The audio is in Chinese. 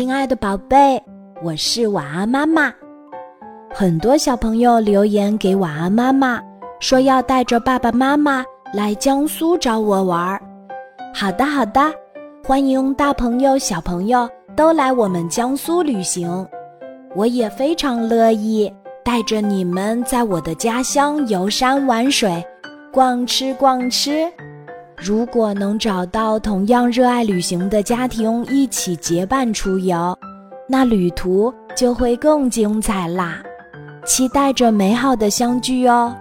亲爱的宝贝，我是晚安妈妈。很多小朋友留言给晚安妈妈，说要带着爸爸妈妈来江苏找我玩儿。好的，好的，欢迎大朋友小朋友都来我们江苏旅行。我也非常乐意带着你们在我的家乡游山玩水，逛吃逛吃。如果能找到同样热爱旅行的家庭一起结伴出游，那旅途就会更精彩啦！期待着美好的相聚哦。